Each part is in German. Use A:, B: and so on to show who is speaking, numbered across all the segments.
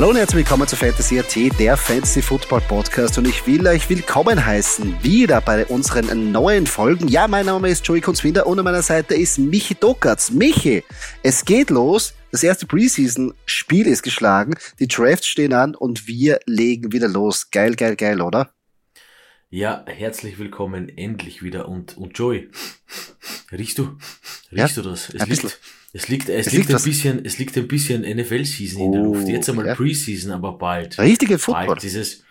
A: Hallo und herzlich willkommen zu Fantasy AT, der Fantasy Football Podcast und ich will euch willkommen heißen wieder bei unseren neuen Folgen. Ja, mein Name ist Joey Kunzwinder und an meiner Seite ist Michi Dokatz. Michi, es geht los. Das erste Preseason-Spiel ist geschlagen, die Drafts stehen an und wir legen wieder los. Geil, geil, geil, oder?
B: Ja, herzlich willkommen endlich wieder und, und Joey, riechst du? Riechst ja, du das? Es liegt, es liegt, es, es liegt, liegt ein bisschen, es liegt ein bisschen NFL-Season oh, in der Luft. Jetzt einmal ja. Preseason, aber bald.
A: Richtige Football.
B: Bald dieses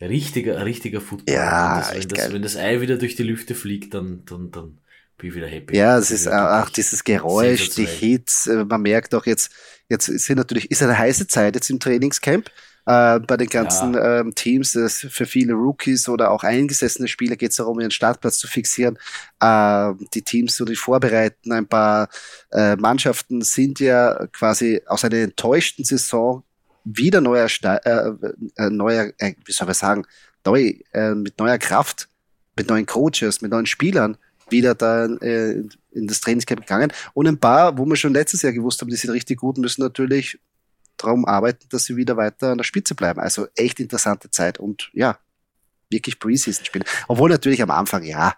B: richtiger, richtiger Football.
A: Ja,
B: das, wenn, das, wenn das Ei wieder durch die Lüfte fliegt, dann, dann, dann bin ich wieder happy.
A: Ja, es ist auch dieses Geräusch, die Hits. Äh, man merkt auch jetzt, jetzt sind natürlich, ist eine heiße Zeit jetzt im Trainingscamp. Äh, bei den ganzen ja. ähm, Teams, das für viele Rookies oder auch eingesessene Spieler geht es darum, ihren Startplatz zu fixieren. Äh, die Teams, so die vorbereiten, ein paar äh, Mannschaften sind ja quasi aus einer enttäuschten Saison wieder neuer, äh, äh, neuer äh, wie soll man sagen, neu, äh, mit neuer Kraft, mit neuen Coaches, mit neuen Spielern wieder da äh, in das Trainingscamp gegangen. Und ein paar, wo wir schon letztes Jahr gewusst haben, die sind richtig gut, müssen natürlich darum arbeiten, dass sie wieder weiter an der Spitze bleiben. Also echt interessante Zeit und ja, wirklich Preseason spielen. Obwohl natürlich am Anfang, ja,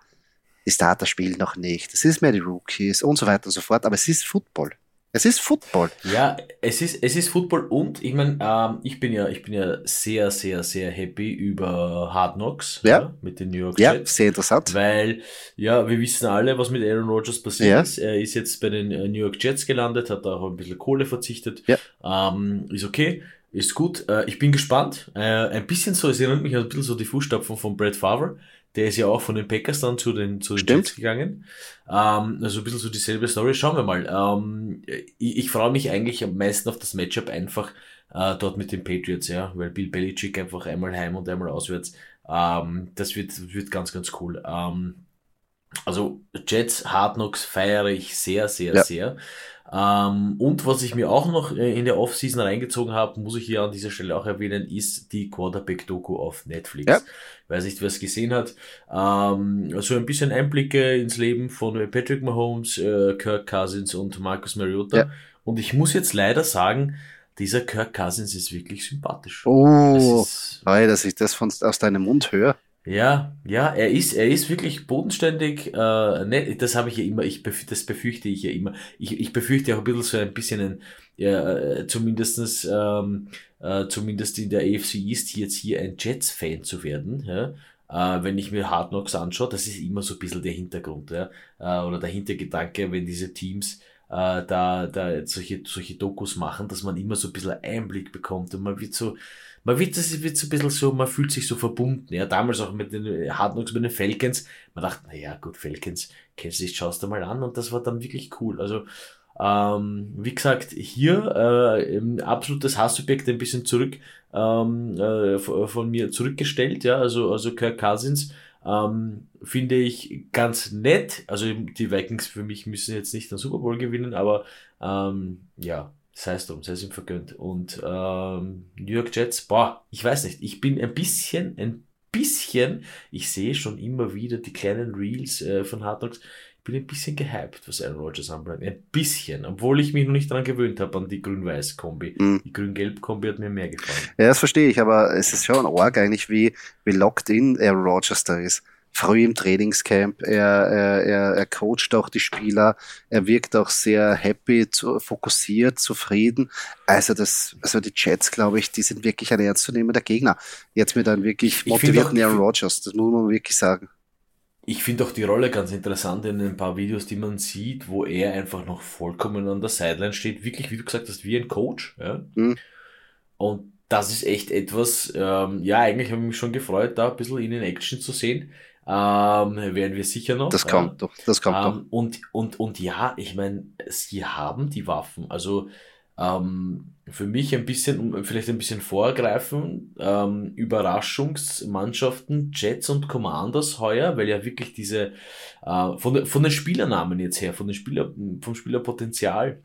A: die Starter spielen noch nicht. Es ist mehr die Rookies und so weiter und so fort, aber es ist Football. Es ist Football.
B: Ja, es ist, es ist Football und ich meine, ähm, ich bin ja, ich bin ja sehr, sehr, sehr happy über Hard Knocks
A: ja. ja
B: mit den New York
A: Jets. Ja, sehr interessant.
B: Weil, ja, wir wissen alle, was mit Aaron Rodgers passiert ja. ist. Er ist jetzt bei den äh, New York Jets gelandet, hat auch ein bisschen Kohle verzichtet.
A: Ja.
B: Ähm, ist okay. Ist gut. Äh, ich bin gespannt. Äh, ein bisschen so, es erinnert mich ein bisschen so die Fußstapfen von Brad Favre. Der ist ja auch von den Packers dann zu den, zu den Jets gegangen. Ähm, also ein bisschen so dieselbe Story. Schauen wir mal. Ähm, ich, ich freue mich eigentlich am meisten auf das Matchup einfach äh, dort mit den Patriots, ja, weil Bill Belichick einfach einmal heim und einmal auswärts. Ähm, das wird, wird ganz, ganz cool. Ähm, also Jets Hard Knocks feiere ich sehr, sehr, ja. sehr. Ähm, und was ich mir auch noch äh, in der Offseason reingezogen habe, muss ich hier an dieser Stelle auch erwähnen, ist die Quarterback-Doku auf Netflix. Ja. Weiß nicht, wer es gesehen hat. Ähm, also ein bisschen Einblicke ins Leben von Patrick Mahomes, äh, Kirk Cousins und Marcus Mariota. Ja. Und ich muss jetzt leider sagen, dieser Kirk Cousins ist wirklich sympathisch.
A: Oh, das ist, dass ich das von, aus deinem Mund höre.
B: Ja, ja, er ist, er ist wirklich bodenständig. Äh, ne, das habe ich ja immer, ich bef das befürchte ich ja immer. Ich, ich befürchte auch ein bisschen so ein bisschen ein, ja, äh, zumindestens, ähm, äh, zumindest in der AFC East jetzt hier ein Jets-Fan zu werden. Ja? Äh, wenn ich mir Hard Knocks anschaue, das ist immer so ein bisschen der Hintergrund, ja? äh, oder der Hintergedanke, wenn diese Teams äh, da, da solche, solche Dokus machen, dass man immer so ein bisschen Einblick bekommt und man wird so, man wird, das wird so ein bisschen so, man fühlt sich so verbunden. Ja, damals auch mit den Hard Knocks, mit den Falcons. Man dachte, na ja, gut, Falcons, kennst du dich, schaust du mal an und das war dann wirklich cool. Also, ähm, wie gesagt, hier äh, absolutes Hassobjekt ein bisschen zurück ähm, äh, von mir zurückgestellt, ja, also, also Kirk Cousins. Ähm, finde ich ganz nett. Also die Vikings für mich müssen jetzt nicht den Super Bowl gewinnen, aber ähm, ja, sei es drum, sei es ihm vergönnt. Und ähm, New York Jets, boah, ich weiß nicht, ich bin ein bisschen, ein bisschen, ich sehe schon immer wieder die kleinen Reels äh, von Hard Knocks, ich bin ein bisschen gehypt, was Aaron Rodgers anbelangt. Ein bisschen, obwohl ich mich noch nicht daran gewöhnt habe an die Grün-Weiß-Kombi. Mhm. Die Grün-Gelb-Kombi hat mir mehr gefallen.
A: Ja, das verstehe ich, aber es ist schon arg eigentlich, wie, wie locked in Aaron Rodgers da ist früh im Trainingscamp. Er, er, er, er coacht auch die Spieler. Er wirkt auch sehr happy, zu, fokussiert, zufrieden. Also das, also die Jets, glaube ich, die sind wirklich ein ernstzunehmender Gegner. Jetzt mit einem wirklich motivierten Aaron Rodgers. Das muss man wirklich sagen.
B: Ich finde auch die Rolle ganz interessant in ein paar Videos, die man sieht, wo er einfach noch vollkommen an der Sideline steht. Wirklich, wie du gesagt hast, wie ein Coach. Ja? Mhm. Und das ist echt etwas, ähm, ja, eigentlich habe ich mich schon gefreut, da ein bisschen ihn in Action zu sehen. Ähm, werden wir sicher noch.
A: Das kommt ja. doch, das kommt
B: ähm,
A: doch.
B: Und, und, und ja, ich meine, sie haben die Waffen. Also ähm, für mich ein bisschen, vielleicht ein bisschen vorgreifen, ähm, Überraschungsmannschaften, Jets und Commanders heuer, weil ja wirklich diese, äh, von, von den Spielernamen jetzt her, von den Spieler, vom Spielerpotenzial,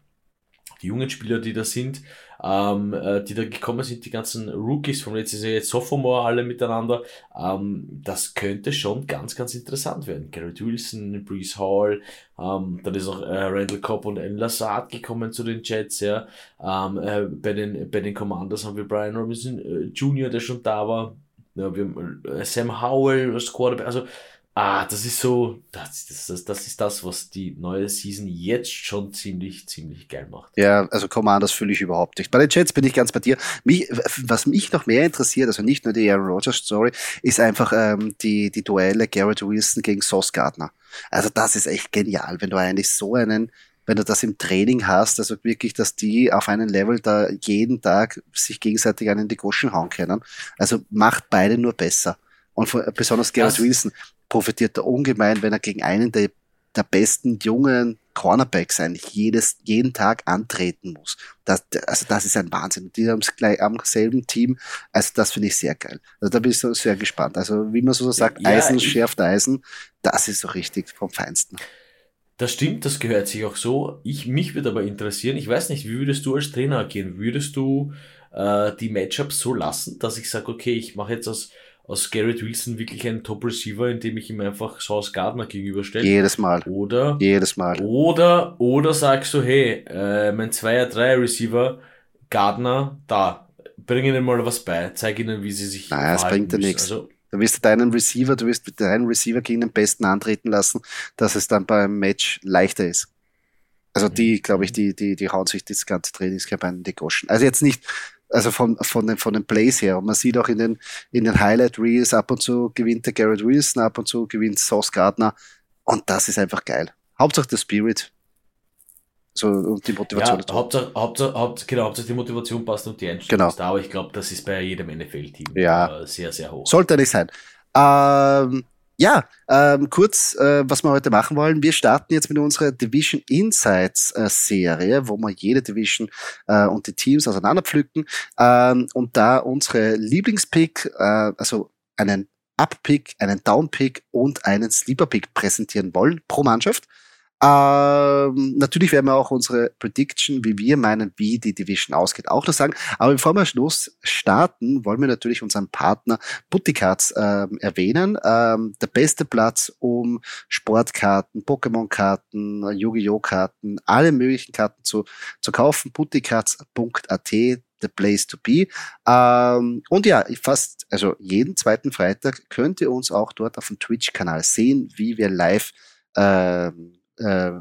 B: die jungen Spieler, die da sind, ähm, äh, die da gekommen sind, die ganzen Rookies vom letzten Jahr, jetzt Sophomore alle miteinander, ähm, das könnte schon ganz, ganz interessant werden. Garrett Wilson, Breeze Hall, ähm, dann ist auch äh, Randall Cobb und Alan Lazard gekommen zu den Jets, ja. Ähm, äh, bei, den, bei den Commanders haben wir Brian Robinson äh, Jr., der schon da war. Ja, wir haben äh, Sam Howell als Quarterback, also Ah, das ist so, das, das, das ist das, was die neue Season jetzt schon ziemlich, ziemlich geil macht.
A: Ja, also Commanders fühle ich überhaupt nicht. Bei den Jets bin ich ganz bei dir. Mich, was mich noch mehr interessiert, also nicht nur die Aaron Rodgers Story, ist einfach ähm, die, die Duelle Garrett Wilson gegen Sauce Gardner. Also das ist echt genial, wenn du eigentlich so einen, wenn du das im Training hast, also wirklich, dass die auf einem Level da jeden Tag sich gegenseitig einen die Goschen hauen können. Also macht beide nur besser. Und von, besonders Garrett Wilson profitiert er ungemein, wenn er gegen einen der, der besten jungen Cornerbacks eigentlich jedes, jeden Tag antreten muss. Das, also das ist ein Wahnsinn. Die haben es gleich am selben Team. Also das finde ich sehr geil. Also da bin ich so sehr gespannt. Also wie man so sagt, ja, Eisen schärft Eisen. Das ist so richtig vom Feinsten.
B: Das stimmt, das gehört sich auch so. Ich, mich würde aber interessieren, ich weiß nicht, wie würdest du als Trainer agieren? Würdest du äh, die Matchups so lassen, dass ich sage, okay, ich mache jetzt aus aus Garrett Wilson wirklich ein Top-Receiver, indem ich ihm einfach Sauce Gardner gegenüberstelle.
A: Jedes Mal.
B: Oder,
A: Jedes Mal.
B: Oder, oder sagst du, hey, äh, mein 2er-3er-Receiver, Gardner, da, bring ihnen mal was bei, zeig ihnen, wie sie sich
A: Nein, es bringt dir nichts. Also, du wirst deinen Receiver, du wirst deinen Receiver gegen den Besten antreten lassen, dass es dann beim Match leichter ist. Also die, glaube ich, die, die, die hauen sich das ganze Trainingscamp an die Goschen. Also jetzt nicht also von, von, den, von den Plays her. Und man sieht auch in den, in den Highlight Reels, ab und zu gewinnt der Garrett Wilson, ab und zu gewinnt Sauce Gardner. Und das ist einfach geil. Hauptsache der Spirit. So, und die Motivation.
B: Ja, Hauptsache, Hauptsache, Hauptsache, genau, Hauptsache die Motivation passt und die Einstellung
A: genau.
B: ist da. Aber ich glaube, das ist bei jedem NFL-Team
A: ja.
B: Äh, sehr, sehr hoch.
A: Sollte nicht sein. Ähm, ja, ähm, kurz, äh, was wir heute machen wollen. Wir starten jetzt mit unserer Division Insights äh, Serie, wo wir jede Division äh, und die Teams auseinanderpflücken ähm, und da unsere Lieblingspick, äh, also einen Up-Pick, einen Down-Pick und einen Sleeper-Pick präsentieren wollen pro Mannschaft. Ähm, natürlich werden wir auch unsere Prediction, wie wir meinen, wie die Division ausgeht, auch noch sagen. Aber bevor wir Schluss starten, wollen wir natürlich unseren Partner Butticards ähm, erwähnen. Ähm, der beste Platz, um Sportkarten, Pokémon-Karten, Yu-Gi-Oh! Karten, alle möglichen Karten zu, zu kaufen. Butticards.at the place to be. Ähm, und ja, fast, also jeden zweiten Freitag könnt ihr uns auch dort auf dem Twitch-Kanal sehen, wie wir live ähm, äh,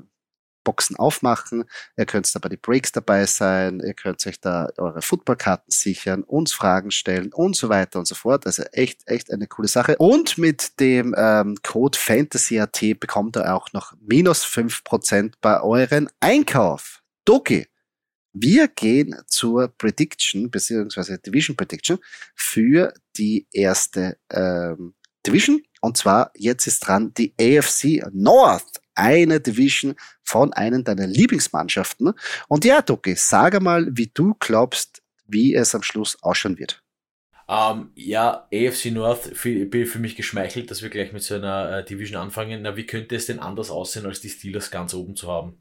A: Boxen aufmachen. Ihr könnt da bei den Breaks dabei sein. Ihr könnt euch da eure Footballkarten sichern, uns Fragen stellen und so weiter und so fort. Also echt, echt eine coole Sache. Und mit dem ähm, Code FANTASYAT bekommt ihr auch noch minus fünf Prozent bei euren Einkauf. Doki. Wir gehen zur Prediction, beziehungsweise Division Prediction für die erste ähm, Division. Und zwar jetzt ist dran die AFC North eine Division von einem deiner Lieblingsmannschaften. Und ja, Doki, sage mal, wie du glaubst, wie es am Schluss ausschauen wird.
B: Um, ähm, ja, AFC North für, bin für mich geschmeichelt, dass wir gleich mit so einer äh, Division anfangen. Na, wie könnte es denn anders aussehen, als die Steelers ganz oben zu haben?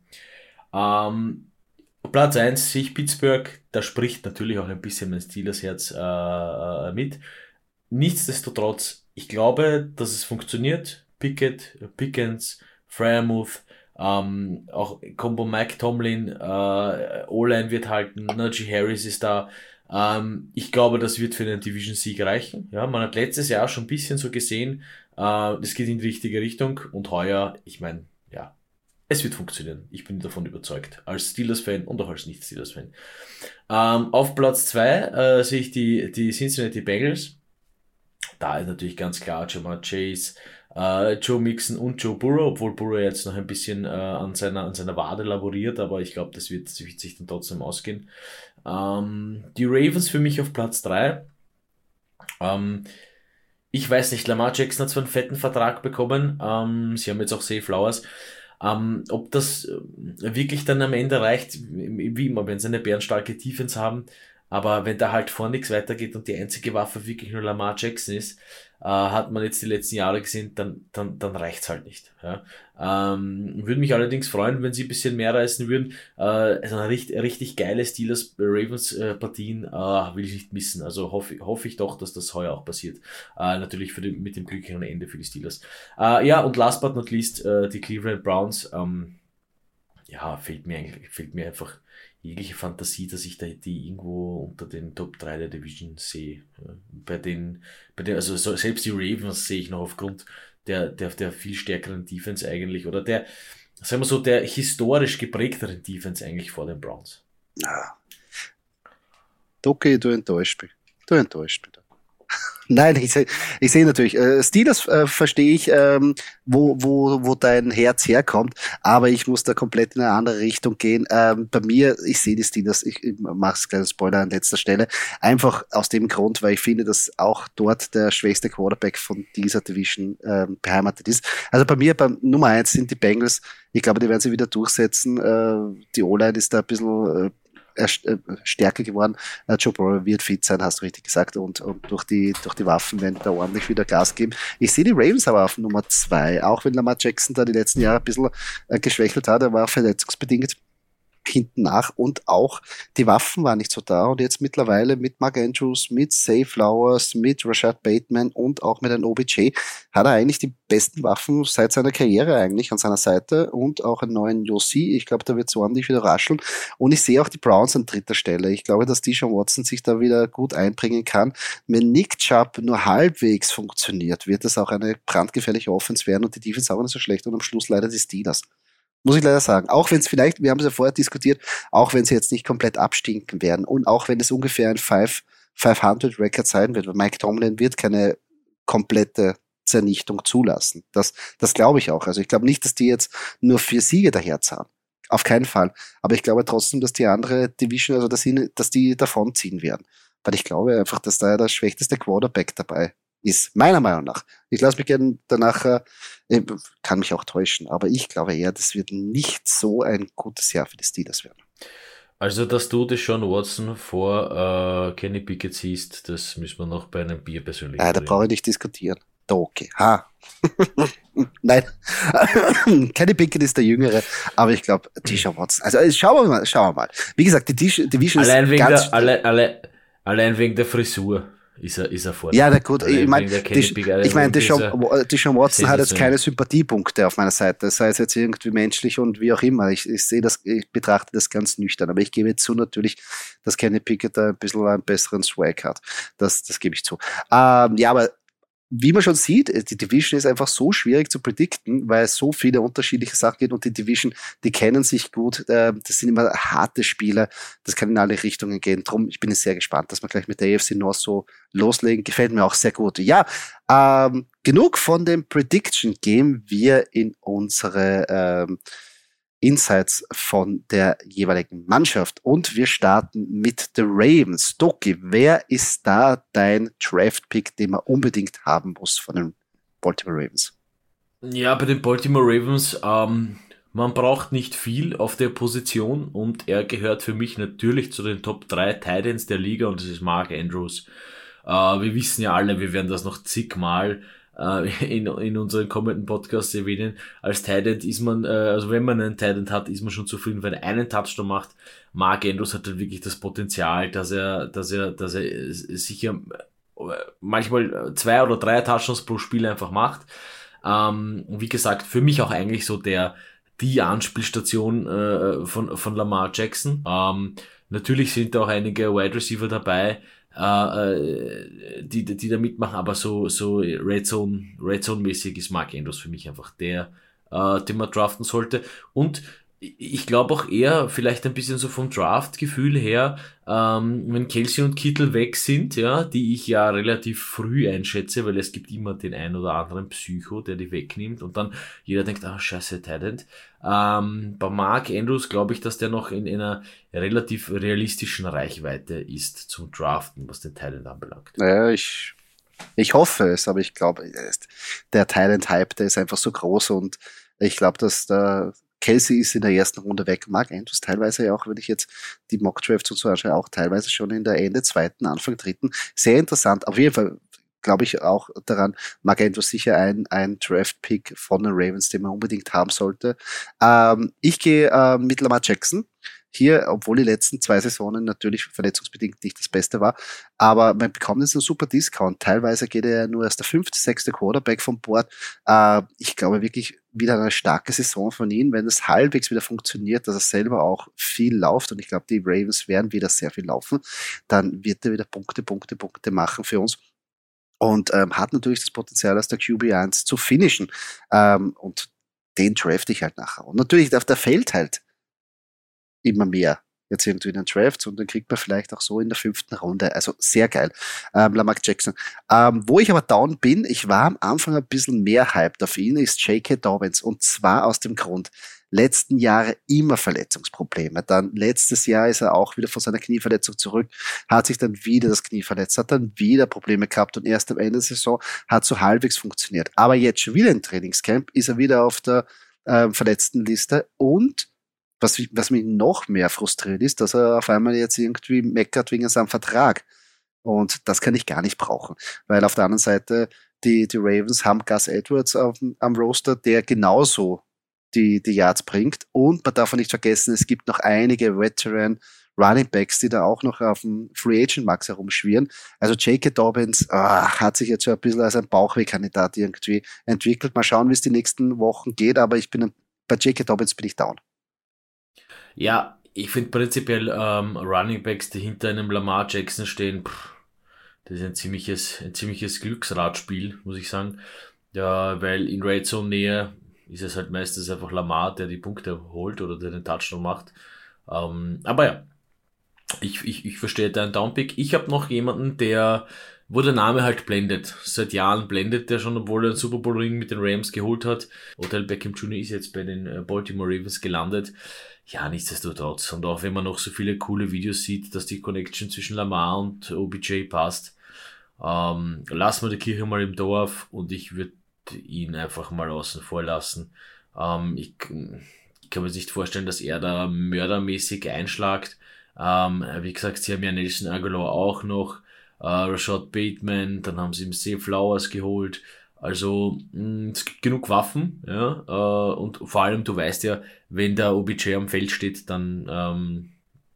B: Um, ähm, Platz 1 sehe ich Pittsburgh, da spricht natürlich auch ein bisschen mein Steelers Herz äh, äh, mit. Nichtsdestotrotz, ich glaube, dass es funktioniert. Pickett, Pickens, Fryermuth, ähm, auch Combo Mike Tomlin, äh, O-Line wird halten, Najee Harris ist da. Ähm, ich glaube, das wird für den Division-Sieg reichen. Ja, man hat letztes Jahr schon ein bisschen so gesehen, äh, das geht in die richtige Richtung und heuer, ich meine, ja, es wird funktionieren. Ich bin davon überzeugt. Als Steelers-Fan und auch als Nicht-Steelers-Fan. Ähm, auf Platz zwei äh, sehe ich die, die Cincinnati Bengals. Da ist natürlich ganz klar Jamar Chase, äh, Joe Mixon und Joe Burrow, obwohl Burrow jetzt noch ein bisschen äh, an, seiner, an seiner Wade laboriert, aber ich glaube, das wird, wird sich dann trotzdem ausgehen. Ähm, die Ravens für mich auf Platz 3. Ähm, ich weiß nicht, Lamar Jackson hat zwar einen fetten Vertrag bekommen, ähm, sie haben jetzt auch Safe Flowers. Ähm, ob das äh, wirklich dann am Ende reicht, wie immer, wenn sie eine bärenstarke Defense haben, aber wenn da halt vor nichts weitergeht und die einzige Waffe wirklich nur Lamar Jackson ist, äh, hat man jetzt die letzten Jahre gesehen, dann, dann, dann reicht's halt nicht. Ja. Ähm, würde mich allerdings freuen, wenn sie ein bisschen mehr reißen würden. Äh, also richtig, richtig geile Steelers Ravens äh, Partien äh, will ich nicht missen. Also hoffe, hoffe ich doch, dass das heuer auch passiert. Äh, natürlich für die, mit dem glücklichen Ende für die Steelers. Äh, ja, und last but not least, äh, die Cleveland Browns. Ähm, ja, fehlt mir eigentlich, fehlt mir einfach jegliche Fantasie, dass ich da die irgendwo unter den Top 3 der Division sehe. Bei den, bei den, also selbst die Ravens sehe ich noch aufgrund der, der, der viel stärkeren Defense eigentlich oder der, sagen wir so, der historisch geprägteren Defense eigentlich vor den Browns.
A: Ja. Okay, du enttäuscht mich. Du enttäuscht mich. Nein, ich sehe ich seh natürlich, äh, Steelers äh, verstehe ich, ähm, wo, wo, wo dein Herz herkommt, aber ich muss da komplett in eine andere Richtung gehen. Ähm, bei mir, ich sehe die Steelers, ich, ich mache es kleinen Spoiler an letzter Stelle, einfach aus dem Grund, weil ich finde, dass auch dort der schwächste Quarterback von dieser Division ähm, beheimatet ist. Also bei mir, beim Nummer eins sind die Bengals, ich glaube, die werden sie wieder durchsetzen. Äh, die O-Line ist da ein bisschen äh, stärker geworden. Äh, Joe Burrow wird fit sein, hast du richtig gesagt, und, und durch, die, durch die Waffen werden da ordentlich wieder Gas geben. Ich sehe die Ravens aber auf Nummer zwei, auch wenn Lamar Jackson da die letzten Jahre ein bisschen äh, geschwächelt hat, er war verletzungsbedingt hinten nach und auch die Waffen waren nicht so da und jetzt mittlerweile mit Mark Andrews, mit Say Flowers, mit Rashad Bateman und auch mit einem OBJ hat er eigentlich die besten Waffen seit seiner Karriere eigentlich an seiner Seite und auch einen neuen Yossi. Ich glaube, da wird so ordentlich wieder rascheln und ich sehe auch die Browns an dritter Stelle. Ich glaube, dass Dijon Watson sich da wieder gut einbringen kann. Wenn Nick Chubb nur halbwegs funktioniert, wird das auch eine brandgefährliche Offense werden und die Defense auch nicht so schlecht und am Schluss leider die Steelers. Muss ich leider sagen. Auch wenn es vielleicht, wir haben es ja vorher diskutiert, auch wenn sie jetzt nicht komplett abstinken werden und auch wenn es ungefähr ein 500 Record sein wird, weil Mike Tomlin wird keine komplette Zernichtung zulassen. Das, das glaube ich auch. Also ich glaube nicht, dass die jetzt nur vier Siege daherzahlen. Auf keinen Fall. Aber ich glaube trotzdem, dass die andere Division, also dass, sie, dass die davonziehen werden. Weil ich glaube einfach, dass da der schwächste Quarterback dabei ist, meiner Meinung nach. Ich lasse mich gerne danach, äh, kann mich auch täuschen, aber ich glaube eher, das wird nicht so ein gutes Jahr für die Steelers werden.
B: Also, dass du das Sean Watson vor äh, Kenny Pickett siehst, das müssen wir noch bei einem Bier persönlich
A: Ja, da brauche ich nicht diskutieren. Da okay. Ha. Nein. Kenny Pickett ist der Jüngere, aber ich glaube, Tisha Watson. Also, schauen wir mal, schauen wir mal. Wie gesagt, die Division
B: allein ist wegen ganz der, alle, alle, allein wegen der Frisur ist er, ist er vor.
A: Ja, na gut, ich meine, ich mein, Deshaun, Watson hat jetzt keine Sympathiepunkte auf meiner Seite, sei es jetzt irgendwie menschlich und wie auch immer. Ich, ich sehe das, ich betrachte das ganz nüchtern, aber ich gebe zu natürlich, dass Kenny Pickett da ein bisschen einen besseren Swag hat. Das, das gebe ich zu. Ähm, ja, aber wie man schon sieht, äh, die Division ist einfach so schwierig zu predikten, weil es so viele unterschiedliche Sachen gibt und die Division, die kennen sich gut. Äh, das sind immer harte Spiele. Das kann in alle Richtungen gehen. Drum, ich bin sehr gespannt, dass wir gleich mit der AFC North so loslegen. Gefällt mir auch sehr gut. Ja, ähm, genug von dem Prediction. Gehen wir in unsere ähm, Insights von der jeweiligen Mannschaft. Und wir starten mit The Ravens. Doki, wer ist da dein Draft-Pick, den man unbedingt haben muss von den Baltimore Ravens?
B: Ja, bei den Baltimore Ravens, ähm, man braucht nicht viel auf der Position und er gehört für mich natürlich zu den Top 3 Titans der Liga und das ist Mark Andrews. Äh, wir wissen ja alle, wir werden das noch zigmal äh, in, in unseren kommenden Podcasts erwähnen. Als Titan ist man, äh, also wenn man einen Titan hat, ist man schon zufrieden, wenn er einen Touchdown macht. Mark Andrews hat halt wirklich das Potenzial, dass er, dass er, dass er sicher äh, manchmal zwei oder drei Touchdowns pro Spiel einfach macht. Ähm, wie gesagt, für mich auch eigentlich so der, die Anspielstation äh, von, von Lamar Jackson. Ähm, natürlich sind da auch einige Wide Receiver dabei, äh, äh, die, die da mitmachen, aber so, so Red Zone, Red Zone mäßig ist Mark Andrews für mich einfach der, äh, den man draften sollte. Und ich glaube auch eher vielleicht ein bisschen so vom Draft-Gefühl her, ähm, wenn Kelsey und Kittel weg sind, ja, die ich ja relativ früh einschätze, weil es gibt immer den ein oder anderen Psycho, der die wegnimmt und dann jeder denkt, ah, scheiße, Talent. Ähm, bei Mark Andrews glaube ich, dass der noch in einer relativ realistischen Reichweite ist zum Draften, was den Talent anbelangt.
A: Naja, ich, ich hoffe es, aber ich glaube, der Talent-Hype, der ist einfach so groß und ich glaube, dass da Kelsey ist in der ersten Runde weg. Mark Andrews teilweise ja auch, wenn ich jetzt die Mock Drafts und so anschaue, auch teilweise schon in der Ende zweiten, Anfang dritten. Sehr interessant. Auf jeden Fall glaube ich auch daran, Mark Andrews sicher ein, ein Draft-Pick von den Ravens, den man unbedingt haben sollte. Ähm, ich gehe äh, mit Lamar Jackson. Hier, obwohl die letzten zwei Saisonen natürlich verletzungsbedingt nicht das Beste war, aber man bekommt jetzt einen super Discount. Teilweise geht er nur als der fünfte, sechste Quarterback vom Board. Äh, ich glaube wirklich wieder eine starke Saison von ihm, wenn es halbwegs wieder funktioniert, dass er selber auch viel läuft und ich glaube, die Ravens werden wieder sehr viel laufen, dann wird er wieder Punkte, Punkte, Punkte machen für uns und ähm, hat natürlich das Potenzial, als der QB1 zu finishen. Ähm, und den draft ich halt nachher. Und natürlich, der, der fällt halt immer mehr jetzt irgendwie in den Drafts und dann kriegt man vielleicht auch so in der fünften Runde. Also sehr geil. Ähm, Lamar Jackson. Ähm, wo ich aber down bin, ich war am Anfang ein bisschen mehr hyped auf ihn, ist J.K. Dobbins. Und zwar aus dem Grund, letzten Jahre immer Verletzungsprobleme. Dann letztes Jahr ist er auch wieder von seiner Knieverletzung zurück, hat sich dann wieder das Knie verletzt, hat dann wieder Probleme gehabt und erst am Ende der Saison hat so halbwegs funktioniert. Aber jetzt schon wieder im Trainingscamp ist er wieder auf der äh, verletzten Liste und was, was mich noch mehr frustriert ist, dass er auf einmal jetzt irgendwie meckert wegen seinem Vertrag. Und das kann ich gar nicht brauchen. Weil auf der anderen Seite, die, die Ravens haben Gus Edwards auf, am Roster, der genauso die, die Yards bringt. Und man darf nicht vergessen, es gibt noch einige Veteran Running Backs, die da auch noch auf dem Free Agent Max herumschwirren. Also J.K. Dobbins ah, hat sich jetzt so ein bisschen als ein Bauchwehkandidat irgendwie entwickelt. Mal schauen, wie es die nächsten Wochen geht, aber ich bin bei J.K. Dobbins bin ich down.
B: Ja, ich finde prinzipiell ähm, Running Backs, die hinter einem Lamar Jackson stehen, pff, das ist ein ziemliches, ein ziemliches Glücksradspiel, muss ich sagen. Ja, weil in Red Zone Nähe ist es halt meistens einfach Lamar, der die Punkte holt oder der den Touchdown macht. Ähm, aber ja, ich, ich, ich verstehe deinen Downpick. Ich habe noch jemanden, der, wo der Name halt blendet. Seit Jahren blendet der schon, obwohl er einen Super Bowl Ring mit den Rams geholt hat. Odell Beckham Jr. ist jetzt bei den äh, Baltimore Ravens gelandet ja, nichtsdestotrotz. Und auch wenn man noch so viele coole Videos sieht, dass die Connection zwischen Lamar und OBJ passt, ähm, lassen wir die Kirche mal im Dorf und ich würde ihn einfach mal außen vor lassen. Ähm, ich, ich, kann mir nicht vorstellen, dass er da mördermäßig einschlagt. Ähm, wie gesagt, sie haben ja Nelson Aguilar auch noch, äh, Rashad Bateman, dann haben sie ihm Safe Flowers geholt. Also mm, es gibt genug Waffen, ja, äh, und vor allem du weißt ja, wenn der OBJ am Feld steht, dann ähm,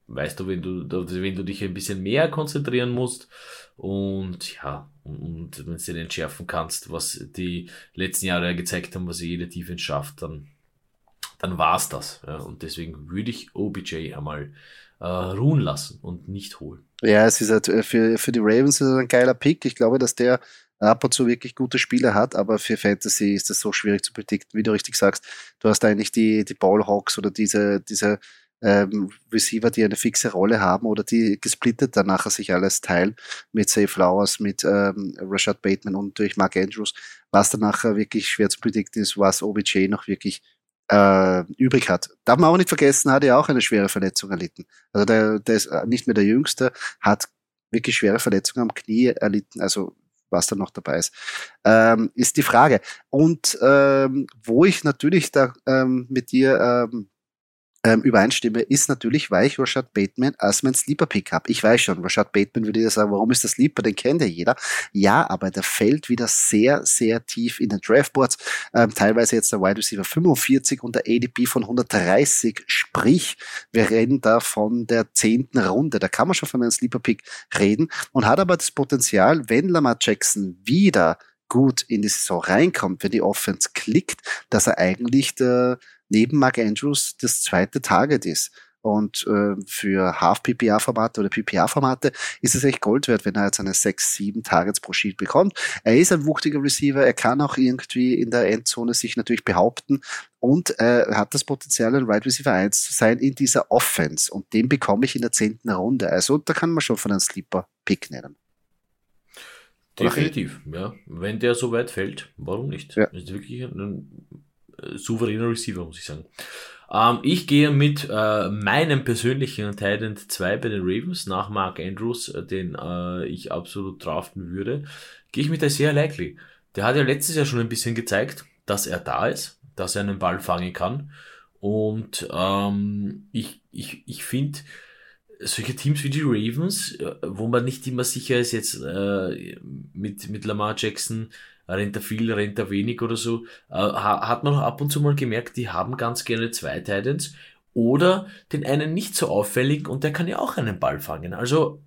B: weißt du, wenn du, wenn du dich ein bisschen mehr konzentrieren musst und ja, und, wenn du den entschärfen kannst, was die letzten Jahre gezeigt haben, was jede Defense schafft, dann, dann war's das. Ja, und deswegen würde ich OBJ einmal äh, ruhen lassen und nicht holen.
A: Ja, es ist halt äh, für, für die Ravens ein geiler Pick. Ich glaube, dass der ab und zu wirklich gute Spieler hat, aber für Fantasy ist das so schwierig zu predikten, wie du richtig sagst. Du hast eigentlich die, die Ballhawks oder diese, diese ähm, Receiver, die eine fixe Rolle haben oder die gesplittet dann nachher sich alles teilen mit Safe Flowers, mit ähm, Rashad Bateman und durch Mark Andrews, was dann nachher wirklich schwer zu predikten ist, was OBJ noch wirklich äh, übrig hat. Darf man auch nicht vergessen, hat er auch eine schwere Verletzung erlitten. Also der, der ist nicht mehr der Jüngste, hat wirklich schwere Verletzungen am Knie erlitten. Also was da noch dabei ist, ähm, ist die Frage. Und ähm, wo ich natürlich da ähm, mit dir ähm, ähm, übereinstimme, ist natürlich, weil ich Rashad Bateman als mein Sleeper-Pick habe. Ich weiß schon, Rashad Bateman würde ja sagen, warum ist das Sleeper? Den kennt ja jeder. Ja, aber der fällt wieder sehr, sehr tief in den Draftboards. Ähm, teilweise jetzt der Wide Receiver 45 und der ADP von 130. Sprich, wir reden da von der zehnten Runde. Da kann man schon von einem Sleeper-Pick reden und hat aber das Potenzial, wenn Lamar Jackson wieder gut in die Saison reinkommt, wenn die Offense klickt, dass er eigentlich der neben Mark Andrews das zweite Target ist. Und äh, für Half-PPA-Formate oder PPA-Formate ist es echt Gold wert, wenn er jetzt seine sechs, sieben Targets pro Sheet bekommt. Er ist ein wuchtiger Receiver, er kann auch irgendwie in der Endzone sich natürlich behaupten und äh, hat das Potenzial, ein Wide Receiver 1 zu sein in dieser Offense. Und den bekomme ich in der zehnten Runde. Also da kann man schon von einem Sleeper-Pick nennen.
B: Definitiv, ja. Wenn der so weit fällt, warum nicht? Ja. ist wirklich ein souveräner Receiver, muss ich sagen. Ähm, ich gehe mit äh, meinem persönlichen Titan 2 bei den Ravens nach Mark Andrews, äh, den äh, ich absolut draften würde. Gehe ich mit der sehr likely. Der hat ja letztes Jahr schon ein bisschen gezeigt, dass er da ist, dass er einen Ball fangen kann. Und ähm, ich, ich, ich finde, solche Teams wie die Ravens, äh, wo man nicht immer sicher ist, jetzt äh, mit, mit Lamar Jackson rennt er viel, rennt er wenig oder so, äh, hat man auch ab und zu mal gemerkt, die haben ganz gerne zwei Titans oder den einen nicht so auffällig und der kann ja auch einen Ball fangen. Also,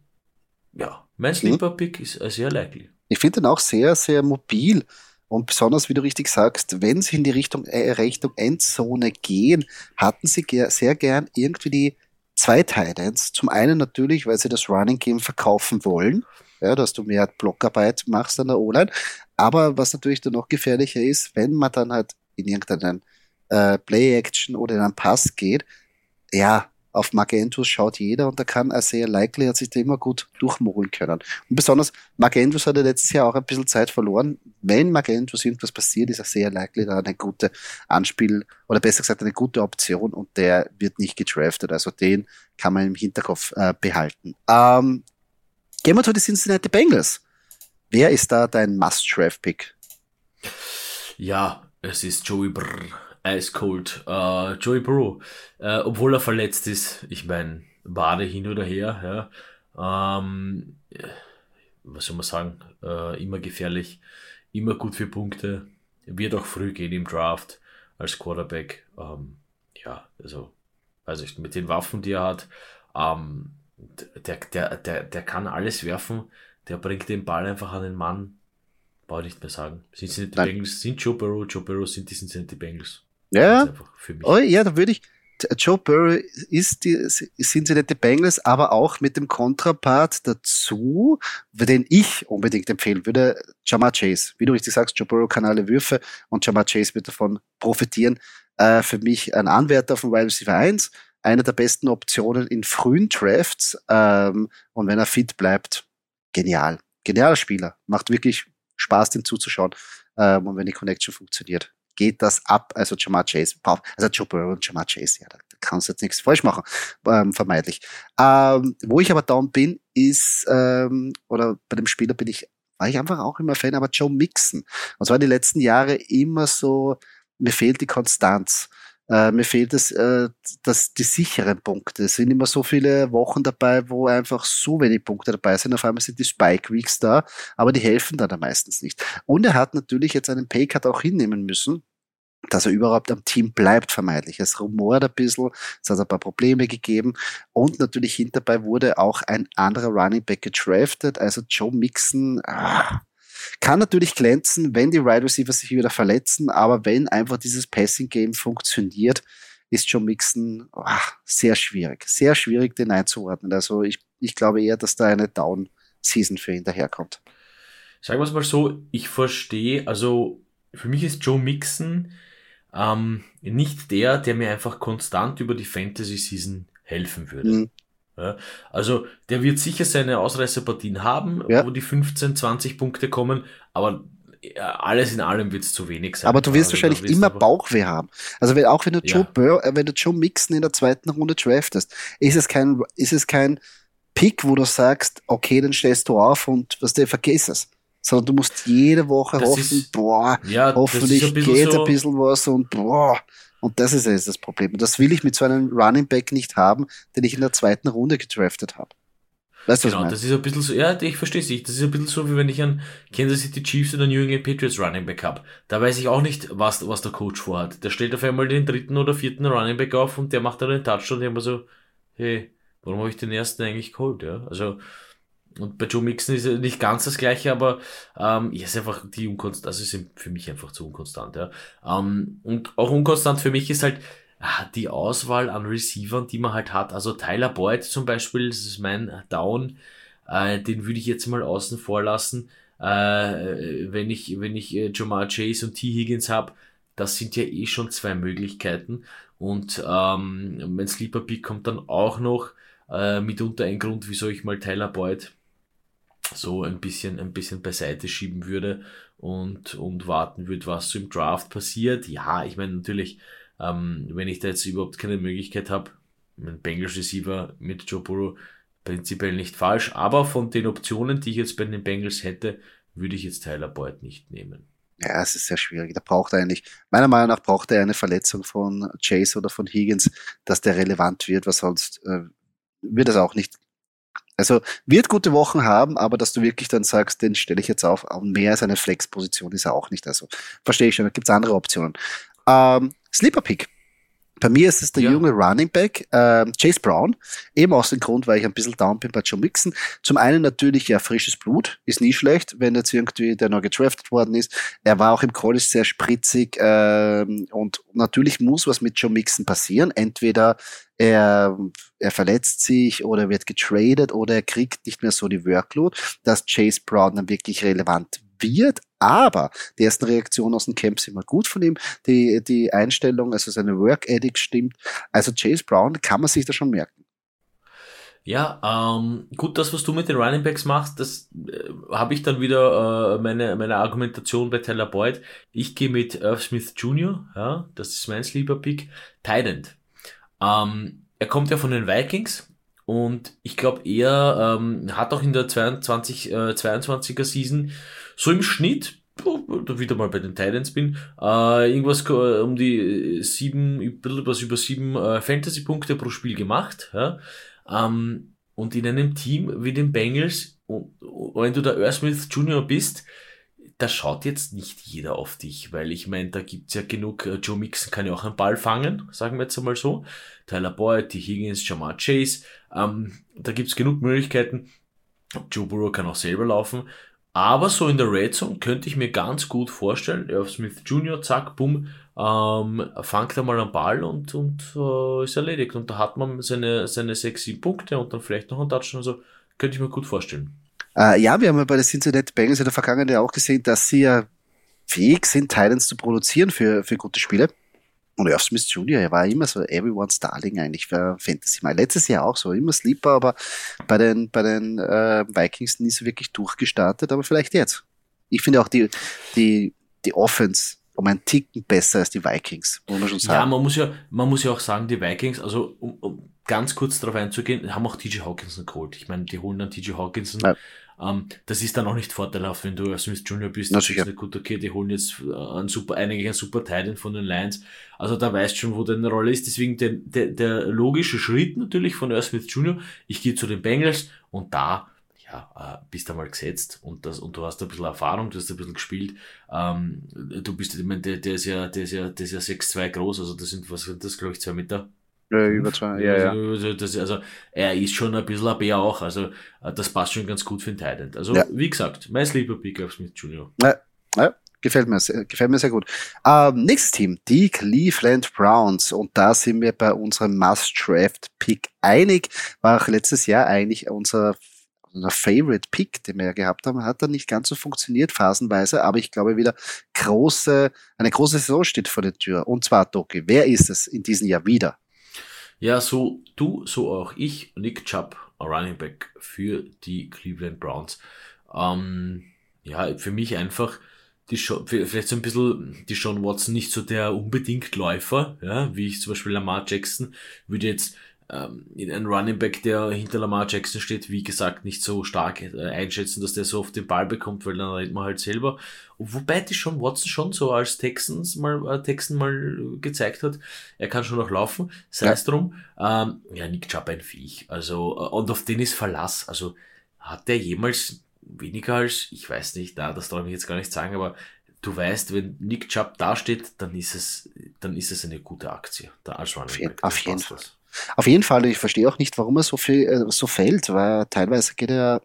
B: ja, mein mhm. Sleeper Pick ist sehr likely.
A: Ich finde ihn auch sehr, sehr mobil. Und besonders, wie du richtig sagst, wenn sie in die Richtung, äh, Richtung Endzone gehen, hatten sie ger sehr gern irgendwie die zwei Titans. Zum einen natürlich, weil sie das Running Game verkaufen wollen, ja, dass du mehr Blockarbeit machst an der O-Line. Aber was natürlich dann noch gefährlicher ist, wenn man dann halt in irgendeinen äh, Play-Action oder in einen Pass geht, ja, auf Magentus schaut jeder und da kann Isaiah Likely hat sich da immer gut durchmogeln können. Und besonders Magentus hatte letztes Jahr auch ein bisschen Zeit verloren. Wenn Magentus irgendwas passiert, ist Isaiah Likely da eine gute Anspiel oder besser gesagt eine gute Option und der wird nicht gedraftet. Also den kann man im Hinterkopf äh, behalten. Ähm, gehen wir zu den Cincinnati Bengals. Wer ist da dein Must-Draft-Pick?
B: Ja, es ist Joey Brrr. Ice Cold. Uh, Joey Burrow, uh, obwohl er verletzt ist, ich meine, Wade hin oder her, ja. Ähm, was soll man sagen? Uh, immer gefährlich, immer gut für Punkte, wird auch früh gehen im Draft als Quarterback. Ähm, ja, also, weiß ich, mit den Waffen, die er hat, ähm, der, der, der, der kann alles werfen, der bringt den Ball einfach an den Mann. Brauche ich nicht mehr sagen. Sind sie nicht die Bengals? Sind Joe Burrow, Joe Burrow sind die Cincinnati Bengals.
A: Ja, oh, ja, da würde ich, Joe Burrow ist die, sind sie nicht die Bengals, aber auch mit dem Kontrapart dazu, den ich unbedingt empfehlen würde, Jamar Chase. Wie du richtig sagst, Joe Burrow kann alle Würfe und Jamar Chase wird davon profitieren. Äh, für mich ein Anwärter von Wide Receiver 1, eine der besten Optionen in frühen Drafts ähm, und wenn er fit bleibt, genial. Genialer Spieler, macht wirklich Spaß, den zuzuschauen ähm, und wenn die Connection funktioniert geht das ab. Also Jamar Chase, also Joe Burrow und Jamar Chase, ja, da, da kannst du jetzt nichts falsch machen, ähm, vermeidlich. Ähm, wo ich aber down bin, ist, ähm, oder bei dem Spieler bin ich, war ich einfach auch immer Fan, aber Joe Mixon. Und zwar die letzten Jahre immer so, mir fehlt die Konstanz. Äh, mir fehlt es, äh, dass die sicheren Punkte. Es sind immer so viele Wochen dabei, wo einfach so wenig Punkte dabei sind. Auf einmal sind die Spike Weeks da, aber die helfen dann meistens nicht. Und er hat natürlich jetzt einen Paycut auch hinnehmen müssen dass er überhaupt am Team bleibt, vermeintlich. Es rumort ein bisschen, es hat ein paar Probleme gegeben und natürlich hinterbei wurde auch ein anderer Running Back gedraftet, also Joe Mixon, ah, kann natürlich glänzen, wenn die Wide right Receiver sich wieder verletzen, aber wenn einfach dieses Passing Game funktioniert, ist Joe Mixon ach, sehr schwierig. Sehr schwierig, den einzuordnen. Also ich, ich glaube eher, dass da eine Down-Season für ihn daherkommt.
B: Sagen wir es mal so, ich verstehe, also für mich ist Joe Mixon ähm, nicht der, der mir einfach konstant über die Fantasy-Season helfen würde. Mhm. Ja, also der wird sicher seine Ausreißerpartien haben, ja. wo die 15, 20 Punkte kommen, aber alles in allem wird es zu wenig sein.
A: Aber du wirst also, wahrscheinlich wirst immer Bauchweh haben. Also wenn, auch wenn du Joe Burr, äh, wenn du Joe Mixon in der zweiten Runde draftest, ist es kein, ist es kein Pick, wo du sagst, okay, dann stellst du auf und was du vergiss es. Sondern du musst jede Woche das hoffen, ist, boah, ja, hoffentlich ein geht so ein bisschen was und boah. Und das ist jetzt das Problem. Und das will ich mit so einem Running Back nicht haben, den ich in der zweiten Runde gedraftet habe.
B: Weißt du, genau, was das ist ein bisschen so, ja, ich verstehe es nicht. Das ist ein bisschen so, wie wenn ich einen Kansas City Chiefs oder New England Patriots Running Back habe. Da weiß ich auch nicht, was, was der Coach vorhat. Der stellt auf einmal den dritten oder vierten Running Back auf und der macht dann einen Touchdown und ich immer so, hey, warum habe ich den ersten eigentlich geholt, ja? Also, und bei Joe Mixon ist er nicht ganz das gleiche, aber ähm, ja, ist einfach die unkonstant, also ist für mich einfach zu unkonstant, ja. Ähm, und auch unkonstant für mich ist halt ah, die Auswahl an Receivern, die man halt hat. Also Tyler Boyd zum Beispiel, das ist mein Down, äh, den würde ich jetzt mal außen vor lassen. Äh, wenn ich, wenn ich äh, Jamar Chase und T. Higgins habe, das sind ja eh schon zwei Möglichkeiten. Und ähm, mein Sleeper Pick kommt dann auch noch äh, mitunter ein Grund, wieso ich mal Tyler Boyd so ein bisschen, ein bisschen beiseite schieben würde und, und warten würde, was so im Draft passiert. Ja, ich meine natürlich, ähm, wenn ich da jetzt überhaupt keine Möglichkeit habe, ein Bengals Receiver mit Joe Burrow, prinzipiell nicht falsch, aber von den Optionen, die ich jetzt bei den Bengals hätte, würde ich jetzt Tyler Boyd nicht nehmen.
A: Ja, es ist sehr schwierig. Da braucht er eigentlich, meiner Meinung nach braucht er eine Verletzung von Chase oder von Higgins, dass der relevant wird, was sonst äh, wird es auch nicht. Also wird gute Wochen haben, aber dass du wirklich dann sagst, den stelle ich jetzt auf, mehr als eine Flex-Position ist er auch nicht. Also verstehe ich schon, da gibt es andere Optionen. Ähm, Sleeper Pick. Bei mir ist es der ja. junge Running Back, äh, Chase Brown. Eben aus dem Grund, weil ich ein bisschen down bin bei Joe Mixon. Zum einen natürlich, ja, frisches Blut. Ist nie schlecht, wenn jetzt irgendwie der noch gedraftet worden ist. Er war auch im College sehr spritzig. Äh, und natürlich muss was mit Joe Mixon passieren. Entweder er, er verletzt sich oder wird getradet oder er kriegt nicht mehr so die Workload, dass Chase Brown dann wirklich relevant wird, aber die ersten Reaktionen aus dem Camp sind immer gut von ihm. Die, die Einstellung, also seine Work Ethic stimmt. Also Chase Brown kann man sich da schon merken.
B: Ja, ähm, gut, das, was du mit den Running Backs machst, das äh, habe ich dann wieder äh, meine, meine Argumentation bei Tyler Boyd. Ich gehe mit Irv Smith Jr., ja, das ist mein Sleeper-Pick, Tident. Ähm, er kommt ja von den Vikings und ich glaube, er ähm, hat auch in der 22, äh, 22er Season so im Schnitt, da wieder mal bei den Titans bin, äh, irgendwas äh, um die sieben, ein was über sieben äh, Fantasy-Punkte pro Spiel gemacht. Ja? Ähm, und in einem Team wie den Bengals, wenn du der Earl Smith Jr. bist, da schaut jetzt nicht jeder auf dich, weil ich meine, da gibt's ja genug, äh, Joe Mixon kann ja auch einen Ball fangen, sagen wir jetzt einmal so. Tyler Boyd, T. Higgins, Jamar Chase, ähm, da gibt's genug Möglichkeiten. Joe Burrow kann auch selber laufen. Aber so in der Red Zone könnte ich mir ganz gut vorstellen, Irv Smith Jr., zack, bumm, ähm, fangt er mal am Ball und, und äh, ist erledigt. Und da hat man seine, seine sechs, sieben Punkte und dann vielleicht noch einen Touchdown. Also könnte ich mir gut vorstellen.
A: Äh, ja, wir haben ja bei den Cincinnati Bengals in der Vergangenheit auch gesehen, dass sie ja fähig sind, Titans zu produzieren für, für gute Spiele. Und Irv Smith Jr., er war immer so everyone's Darling eigentlich für Fantasy. Mal letztes Jahr auch so, immer Sleeper, aber bei den, bei den äh, Vikings nie so wirklich durchgestartet, aber vielleicht jetzt. Ich finde auch die, die, die Offense um einen Ticken besser als die Vikings, muss man schon sagen.
B: Ja, man muss ja, man muss ja auch sagen, die Vikings, also um, um ganz kurz darauf einzugehen, haben auch TJ Hawkinson geholt. Ich meine, die holen dann TJ Hawkinson. Ja. Ähm, das ist dann auch nicht vorteilhaft, wenn du Smith Junior bist. Das ist nicht gut, okay, die holen jetzt äh, einen super, eigentlich einen super Titan von den Lions. Also da weißt schon, wo deine Rolle ist. Deswegen der, der, der logische Schritt natürlich von Earl Smith Jr. Ich gehe zu den Bengals und da ja, äh, bist einmal gesetzt und das und du hast ein bisschen Erfahrung, du hast ein bisschen gespielt. Ähm, du bist, ich meine, der, der ist ja, der ist ja, der ist ja 6'2 groß, also das sind, was sind das, glaube ich, zwei Meter.
A: Ja, über zwei, ja, ja.
B: Also, das, also, er ist schon ein bisschen ein Bär auch, also, äh, das passt schon ganz gut für den Titan. Also, ja. wie gesagt, mein Sleeper Pick auf Smith Junior.
A: Ja, ja. Gefällt mir, sehr, gefällt mir sehr gut. Ähm, nächstes Team, die Cleveland Browns. Und da sind wir bei unserem Must-Draft-Pick einig. War auch letztes Jahr eigentlich unser unser Favorite Pick, den wir ja gehabt haben, hat dann nicht ganz so funktioniert, phasenweise, aber ich glaube wieder große, eine große Saison steht vor der Tür. Und zwar, Doki, wer ist es in diesem Jahr wieder?
B: Ja, so du, so auch ich, Nick Chubb, Running Back für die Cleveland Browns. Ähm, ja, für mich einfach die vielleicht so ein bisschen die Sean Watson nicht so der unbedingt Läufer, ja, wie ich zum Beispiel Lamar Jackson würde jetzt ähm, in einen Running Back, der hinter Lamar Jackson steht, wie gesagt, nicht so stark äh, einschätzen, dass der so oft den Ball bekommt, weil dann rennt man halt selber. Wobei die schon Watson schon so als Texans mal, äh, Texan mal gezeigt hat, er kann schon noch laufen, sei es ja. drum. Ähm, ja, Nick Chubb ein Viech. Also, äh, und auf den ist Verlass. Also, hat der jemals weniger als, ich weiß nicht, da, das darf ich jetzt gar nicht sagen, aber du weißt, wenn Nick Chubb dasteht, dann ist es, dann ist es eine gute Aktie. Da als
A: Running Back. Auf jeden Fall. Auf jeden Fall, ich verstehe auch nicht, warum er so viel äh, so fällt, weil teilweise geht er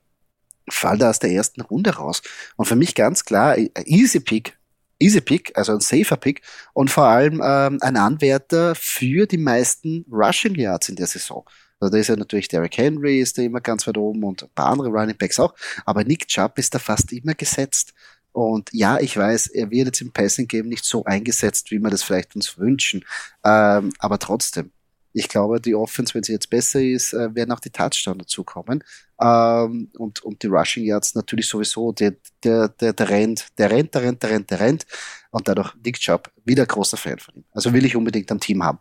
A: fällt er aus der ersten Runde raus. Und für mich ganz klar, äh, easy pick, easy pick, also ein safer Pick und vor allem ähm, ein Anwärter für die meisten Rushing Yards in der Saison. Also da ist ja natürlich Derrick Henry, ist da immer ganz weit oben und ein paar andere Running Backs auch, aber Nick Chubb ist da fast immer gesetzt. Und ja, ich weiß, er wird jetzt im Passing Game nicht so eingesetzt, wie wir das vielleicht uns wünschen. Ähm, aber trotzdem, ich glaube, die Offense, wenn sie jetzt besser ist, äh, werden auch die Touchdowns dazukommen. Ähm, und, und die Rushing Yards natürlich sowieso. Der, der, der, der rennt, der rennt, der rennt, der rennt, der rennt. Und dadurch Nick Chubb, wieder großer Fan von ihm. Also will ich unbedingt am Team haben.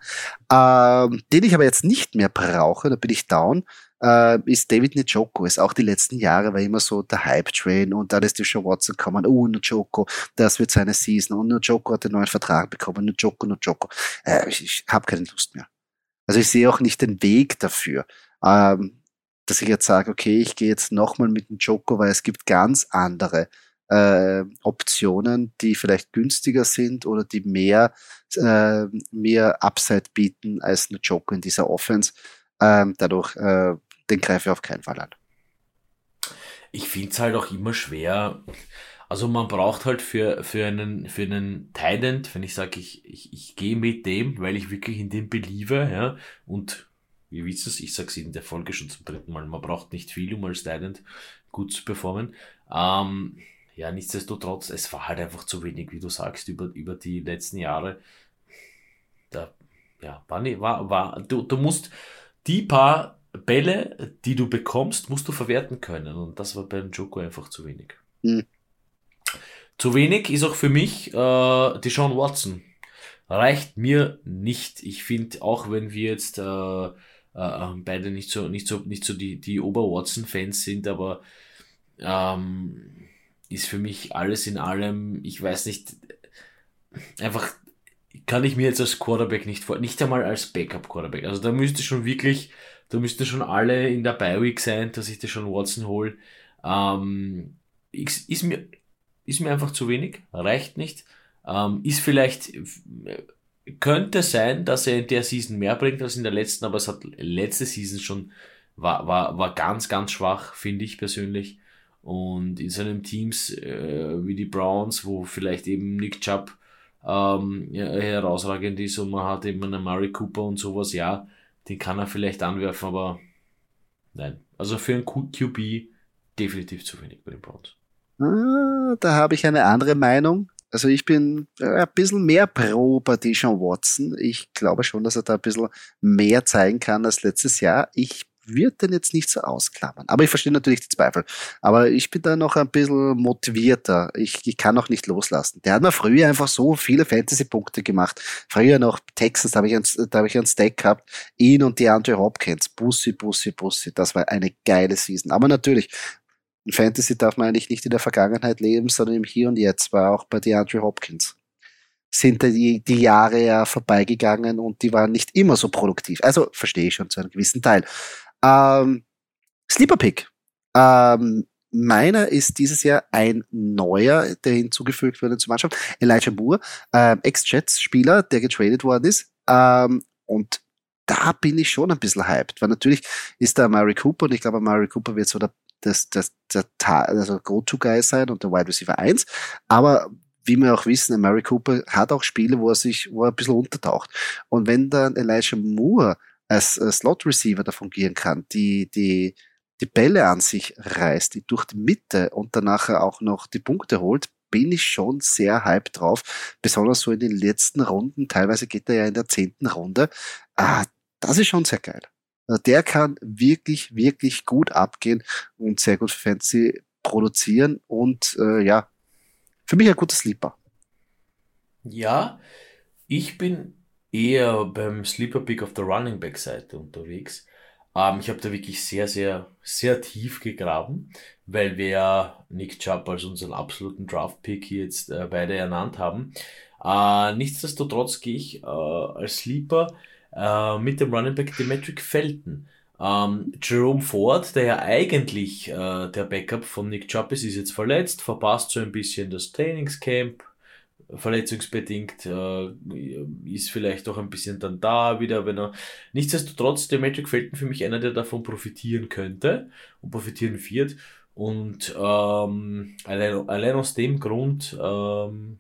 A: Ähm, den ich aber jetzt nicht mehr brauche, da bin ich down, äh, ist David Njoko. Ist auch die letzten Jahre war immer so der Hype-Train und dann ist die Show Watson gekommen. Oh, Njoko, das wird seine Season. Und Njoko hat einen neuen Vertrag bekommen. Njoko, Njoko. Äh, ich ich habe keine Lust mehr. Also ich sehe auch nicht den Weg dafür. Ähm, dass ich jetzt sage, okay, ich gehe jetzt nochmal mit dem Joko, weil es gibt ganz andere äh, Optionen, die vielleicht günstiger sind oder die mehr, äh, mehr Upside bieten als eine Joko in dieser Offense. Ähm, dadurch, äh, den greife ich auf keinen Fall an.
B: Ich finde es halt auch immer schwer. Also man braucht halt für, für einen, für einen Talent, wenn ich sage, ich, ich, ich gehe mit dem, weil ich wirklich in dem beliebe, ja, und wie wisst es, ich sage es in der Folge schon zum dritten Mal, man braucht nicht viel, um als Talent gut zu performen. Ähm, ja, nichtsdestotrotz, es war halt einfach zu wenig, wie du sagst, über, über die letzten Jahre. Da, ja, war, nicht, war, war, du, du musst die paar Bälle, die du bekommst, musst du verwerten können. Und das war beim Joko einfach zu wenig. Mhm. Zu wenig ist auch für mich äh, die Sean Watson. Reicht mir nicht. Ich finde, auch wenn wir jetzt äh, äh, beide nicht so, nicht so, nicht so die, die Ober-Watson-Fans sind, aber ähm, ist für mich alles in allem, ich weiß nicht, einfach kann ich mir jetzt als Quarterback nicht vor, nicht einmal als Backup-Quarterback. Also da müsste schon wirklich, da müsste schon alle in der Bi-Week sein, dass ich das schon Watson hole. Ähm, ist mir, ist mir einfach zu wenig, reicht nicht. Ähm, ist vielleicht, könnte sein, dass er in der Season mehr bringt als in der letzten, aber es hat letzte Season schon, war, war, war ganz, ganz schwach, finde ich persönlich. Und in seinen Teams äh, wie die Browns, wo vielleicht eben Nick Chubb ähm, ja, herausragend ist und man hat eben einen Murray Cooper und sowas, ja, den kann er vielleicht anwerfen, aber nein. Also für einen QB definitiv zu wenig bei den Browns.
A: Ah, da habe ich eine andere Meinung. Also ich bin äh, ein bisschen mehr pro bei Deshaun Watson. Ich glaube schon, dass er da ein bisschen mehr zeigen kann als letztes Jahr. Ich würde den jetzt nicht so ausklammern. Aber ich verstehe natürlich die Zweifel. Aber ich bin da noch ein bisschen motivierter. Ich, ich kann noch nicht loslassen. Der hat mir früher einfach so viele Fantasy-Punkte gemacht. Früher noch Texas, da habe ich, hab ich einen Stack gehabt. Ihn und die Andre Hopkins. Bussi, Bussi, Bussi. Das war eine geile Season. Aber natürlich, Fantasy darf man eigentlich nicht in der Vergangenheit leben, sondern im Hier und Jetzt war auch bei DeAndre Hopkins. Sind die, die Jahre ja vorbeigegangen und die waren nicht immer so produktiv. Also verstehe ich schon zu einem gewissen Teil. Ähm, Sleeper Pick. Ähm, meiner ist dieses Jahr ein neuer, der hinzugefügt wurde zur Mannschaft. Elijah Moore, ähm, Ex-Jets-Spieler, der getradet worden ist. Ähm, und da bin ich schon ein bisschen hyped, weil natürlich ist da Mary Cooper und ich glaube, Mary Cooper wird so der, das, das, der, also Go-To-Guy sein und der Wide Receiver 1. Aber wie wir auch wissen, Mary Cooper hat auch Spiele, wo er sich, wo er ein bisschen untertaucht. Und wenn dann Elijah Moore als Slot Receiver da fungieren kann, die, die, die Bälle an sich reißt, die durch die Mitte und danach auch noch die Punkte holt, bin ich schon sehr hyped drauf. Besonders so in den letzten Runden. Teilweise geht er ja in der zehnten Runde. Ah, das ist schon sehr geil. Also der kann wirklich, wirklich gut abgehen und sehr gut für Fantasy produzieren und äh, ja, für mich ein guter Sleeper.
B: Ja, ich bin eher beim Sleeper Pick auf der Running Back Seite unterwegs. Ähm, ich habe da wirklich sehr, sehr, sehr tief gegraben, weil wir Nick Chubb als unseren absoluten Draft Pick jetzt äh, beide ernannt haben. Äh, nichtsdestotrotz gehe ich äh, als Sleeper äh, mit dem Running Back Demetric Felton. Ähm, Jerome Ford, der ja eigentlich äh, der Backup von Nick Chubb ist, ist jetzt verletzt, verpasst so ein bisschen das Trainingscamp, verletzungsbedingt, äh, ist vielleicht auch ein bisschen dann da wieder, wenn er. Nichtsdestotrotz, der Magic Felton für mich einer, der davon profitieren könnte und profitieren wird. Und ähm, allein, allein aus dem Grund ähm,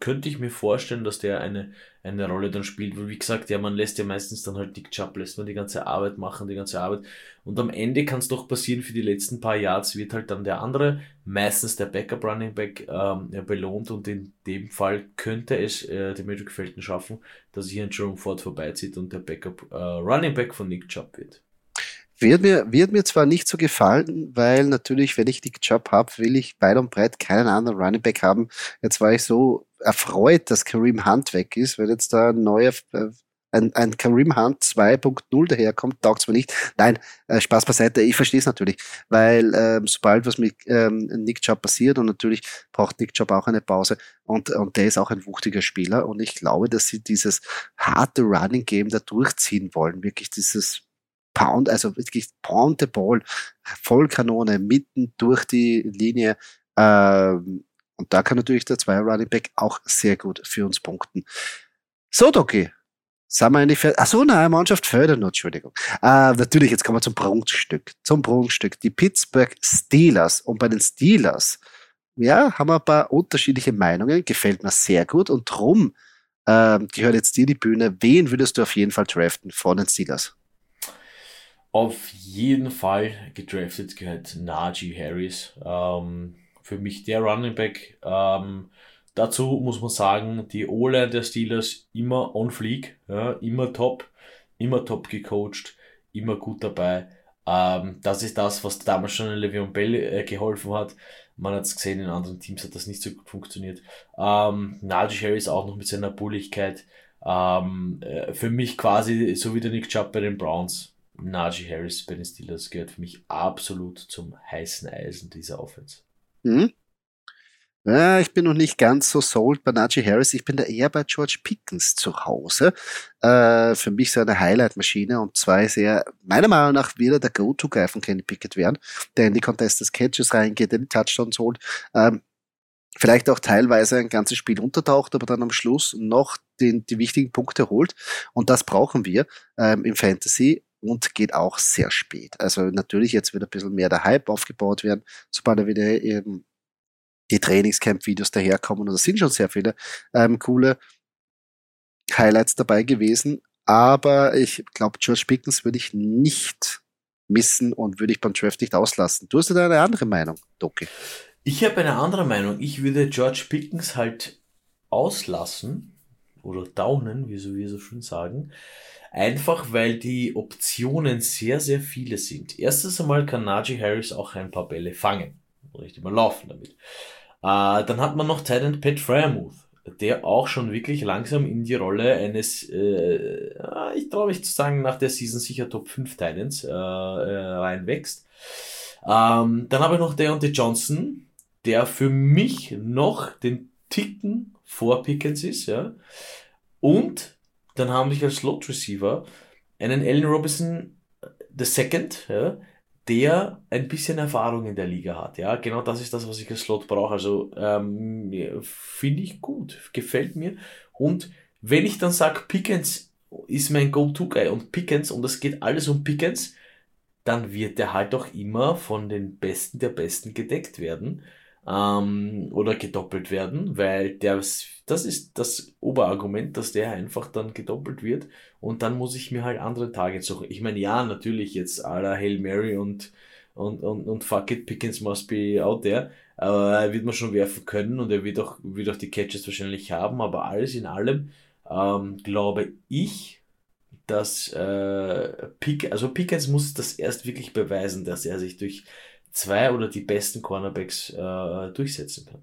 B: könnte ich mir vorstellen, dass der eine, eine Rolle dann spielt, weil wie gesagt, ja, man lässt ja meistens dann halt Dick Chubb, lässt man die ganze Arbeit machen, die ganze Arbeit und am Ende kann es doch passieren, für die letzten paar Yards wird halt dann der andere, meistens der Backup Running Back, ähm, ja, belohnt und in dem Fall könnte es äh, die Magic Felton schaffen, dass hier ein Jerome Ford vorbeizieht und der Backup äh, Running Back von Nick Chubb wird.
A: Wird mir, wird mir zwar nicht so gefallen, weil natürlich, wenn ich die Job habe, will ich weit und breit keinen anderen Running Back haben. Jetzt war ich so erfreut, dass Kareem Hunt weg ist, weil jetzt da ein neuer, äh, ein, ein Kareem Hunt 2.0 daherkommt, taugt es mir nicht. Nein, äh, Spaß beiseite, ich verstehe es natürlich, weil ähm, sobald was mit ähm, Nick Chubb passiert und natürlich braucht Nick Chubb auch eine Pause und, und der ist auch ein wuchtiger Spieler und ich glaube, dass sie dieses harte Running Game da durchziehen wollen, wirklich dieses Pound, also wirklich Pound the Ball, Vollkanone mitten durch die Linie. Ähm, und da kann natürlich der Zweier Running Back auch sehr gut für uns punkten. So, Doki, sind wir eigentlich fertig? Achso, nein, Mannschaft fördern Entschuldigung. Äh, natürlich, jetzt kommen wir zum Prunkstück. Zum Prunkstück. Die Pittsburgh Steelers. Und bei den Steelers, ja, haben wir ein paar unterschiedliche Meinungen. Gefällt mir sehr gut. Und drum äh, gehört jetzt dir die Bühne. Wen würdest du auf jeden Fall draften von den Steelers?
B: Auf jeden Fall gedraftet gehört Najee Harris. Ähm, für mich der Running Back. Ähm, Dazu muss man sagen, die O-Line der Steelers immer on fleek, ja, immer top, immer top gecoacht, immer gut dabei. Ähm, das ist das, was damals schon in Le'Veon Bell äh, geholfen hat. Man hat es gesehen, in anderen Teams hat das nicht so gut funktioniert. Ähm, Najee Harris auch noch mit seiner Bulligkeit. Ähm, äh, für mich quasi, so wie der Nick Chubb bei den Browns, Najee Harris bei den Steelers gehört für mich absolut zum heißen Eisen dieser Offense.
A: Mhm. Ja, ich bin noch nicht ganz so sold bei Najee Harris. Ich bin da eher bei George Pickens zu Hause. Äh, für mich so eine Highlight-Maschine und zwei sehr, meiner Meinung nach, wieder der Go-To-Guy von Kenny Pickett werden, der in die Contested Catches reingeht, in die Touchdowns holt. Ähm, vielleicht auch teilweise ein ganzes Spiel untertaucht, aber dann am Schluss noch den, die wichtigen Punkte holt. Und das brauchen wir ähm, im Fantasy und geht auch sehr spät. Also natürlich jetzt wird ein bisschen mehr der Hype aufgebaut werden, sobald er wieder eben die Trainingscamp-Videos daherkommen. Und da sind schon sehr viele ähm, coole Highlights dabei gewesen. Aber ich glaube, George Pickens würde ich nicht missen und würde ich beim Draft nicht auslassen. Du hast ja eine andere Meinung, Doki.
B: Ich habe eine andere Meinung. Ich würde George Pickens halt auslassen oder downen, wie so wir so schön sagen. Einfach weil die Optionen sehr, sehr viele sind. Erstens einmal kann Najee Harris auch ein paar Bälle fangen. Richtig mal laufen damit. Äh, dann hat man noch Titan Pat Fryermuth, der auch schon wirklich langsam in die Rolle eines, äh, ich traue mich zu sagen, nach der Season sicher Top 5 Titans äh, äh, reinwächst. Ähm, dann habe ich noch Deontay Johnson, der für mich noch den Ticken vor Pickens ist, ja. Und dann habe ich als Slot Receiver einen Allen Robinson the Second, ja, der ein bisschen Erfahrung in der Liga hat. Ja, genau das ist das, was ich als Slot brauche. Also ähm, finde ich gut, gefällt mir. Und wenn ich dann sage, Pickens ist mein Go-To-Guy und Pickens und es geht alles um Pickens, dann wird der halt auch immer von den Besten der Besten gedeckt werden ähm, oder gedoppelt werden, weil der, das ist das Oberargument, dass der einfach dann gedoppelt wird und dann muss ich mir halt andere Targets suchen. Ich meine, ja, natürlich jetzt à la Hail Mary und, und, und, und fuck it, Pickens must be out there, aber er wird man schon werfen können und er wird auch, wird auch die Catches wahrscheinlich haben, aber alles in allem ähm, glaube ich, dass äh, Pick, also Pickens muss das erst wirklich beweisen, dass er sich durch zwei oder die besten Cornerbacks äh, durchsetzen kann.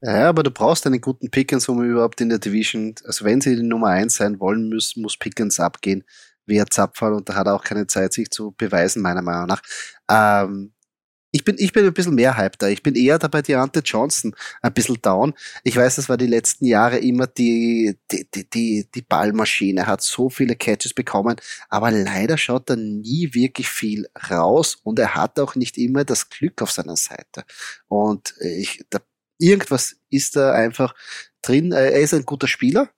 A: Ja, aber du brauchst einen guten Pickens, um überhaupt in der Division, also wenn sie die Nummer eins sein wollen müssen, muss Pickens abgehen, wer Zapfall und da hat er auch keine Zeit, sich zu beweisen, meiner Meinung nach. Ähm, ich bin, ich bin ein bisschen mehr Hype da. Ich bin eher da bei Deontay Johnson ein bisschen down. Ich weiß, das war die letzten Jahre immer die, die, die, die, die Ballmaschine, hat so viele Catches bekommen, aber leider schaut er nie wirklich viel raus und er hat auch nicht immer das Glück auf seiner Seite. Und ich, da, irgendwas ist da einfach drin. Er ist ein guter Spieler,